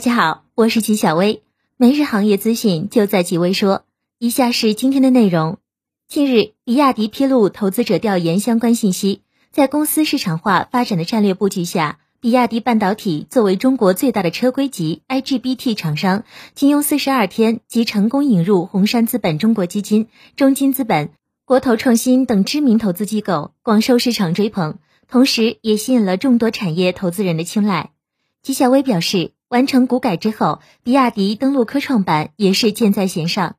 大家好，我是齐小薇，每日行业资讯就在极微说。以下是今天的内容。近日，比亚迪披露投资者调研相关信息，在公司市场化发展的战略布局下，比亚迪半导体作为中国最大的车规级 IGBT 厂商，仅用四十二天即成功引入红杉资本中国基金、中金资本、国投创新等知名投资机构，广受市场追捧，同时也吸引了众多产业投资人的青睐。纪晓薇表示。完成股改之后，比亚迪登陆科创板也是箭在弦上。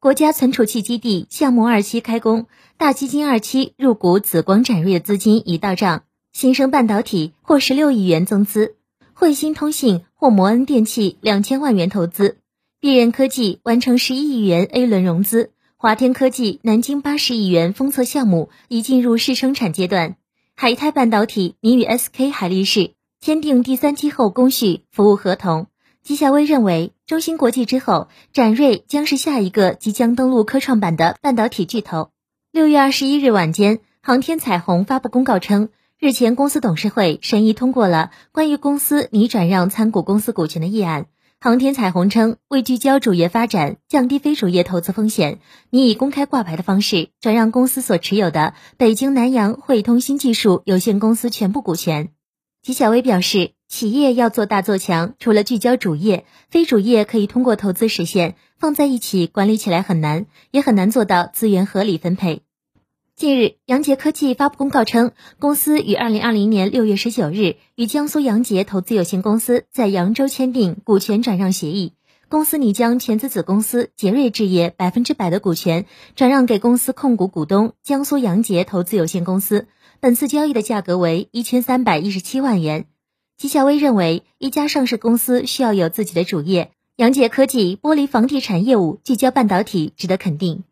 国家存储器基地项目二期开工，大基金二期入股紫光展锐的资金已到账。新生半导体获十六亿元增资，汇芯通信获摩恩电器两千万元投资，必人科技完成十一亿元 A 轮融资，华天科技南京八十亿元封测项目已进入试生产阶段，海泰半导体拟与 SK 海力士。签订第三期后工序服务合同。纪晓薇认为，中芯国际之后，展锐将是下一个即将登陆科创板的半导体巨头。六月二十一日晚间，航天彩虹发布公告称，日前公司董事会审议通过了关于公司拟转让参股公司股权的议案。航天彩虹称，为聚焦主业发展，降低非主业投资风险，拟以公开挂牌的方式转让公司所持有的北京南阳汇通新技术有限公司全部股权。徐小薇表示，企业要做大做强，除了聚焦主业，非主业可以通过投资实现，放在一起管理起来很难，也很难做到资源合理分配。近日，杨杰科技发布公告称，公司于二零二零年六月十九日与江苏杨杰投资有限公司在扬州签订股权转让协议，公司拟将全资子公司杰瑞置业百分之百的股权转让给公司控股股东江苏杨杰投资有限公司。本次交易的价格为一千三百一十七万元。纪晓薇认为，一家上市公司需要有自己的主业，杨杰科技剥离房地产业务，聚焦半导体，值得肯定。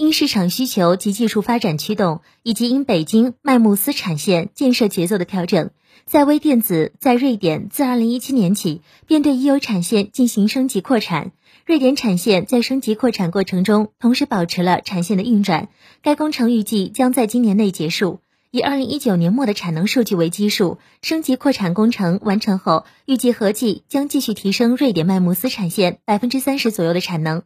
因市场需求及技术发展驱动，以及因北京麦慕斯产线建设节奏的调整，在微电子在瑞典自二零一七年起便对已有产线进行升级扩产。瑞典产线在升级扩产过程中，同时保持了产线的运转。该工程预计将在今年内结束。以二零一九年末的产能数据为基数，升级扩产工程完成后，预计合计将继续提升瑞典麦慕斯产线百分之三十左右的产能。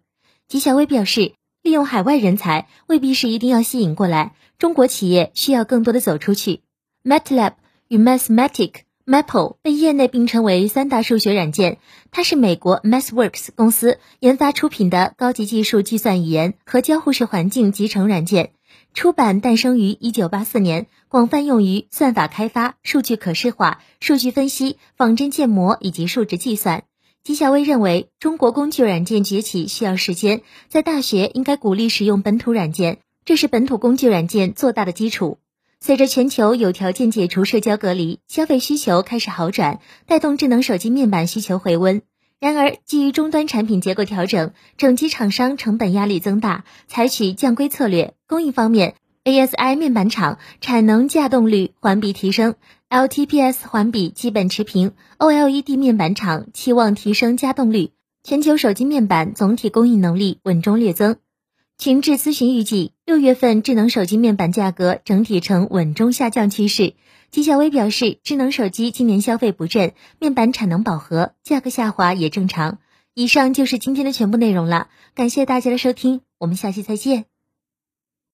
吉小薇表示，利用海外人才未必是一定要吸引过来，中国企业需要更多的走出去。MATLAB 与 Mathematic Maple 被业内并称为三大数学软件，它是美国 MathWorks 公司研发出品的高级技术计算语言和交互式环境集成软件。出版诞生于一九八四年，广泛用于算法开发、数据可视化、数据分析、仿真建模以及数值计算。吉小薇认为，中国工具软件崛起需要时间，在大学应该鼓励使用本土软件，这是本土工具软件做大的基础。随着全球有条件解除社交隔离，消费需求开始好转，带动智能手机面板需求回温。然而，基于终端产品结构调整，整机厂商成本压力增大，采取降规策略。供应方面，ASI 面板厂产能稼动率环比提升，LTPS 环比基本持平。OLED 面板厂期望提升稼动率，全球手机面板总体供应能力稳中略增。群智咨询预计，六月份智能手机面板价格整体呈稳中下降趋势。纪晓薇表示，智能手机今年消费不振，面板产能饱和，价格下滑也正常。以上就是今天的全部内容了，感谢大家的收听，我们下期再见。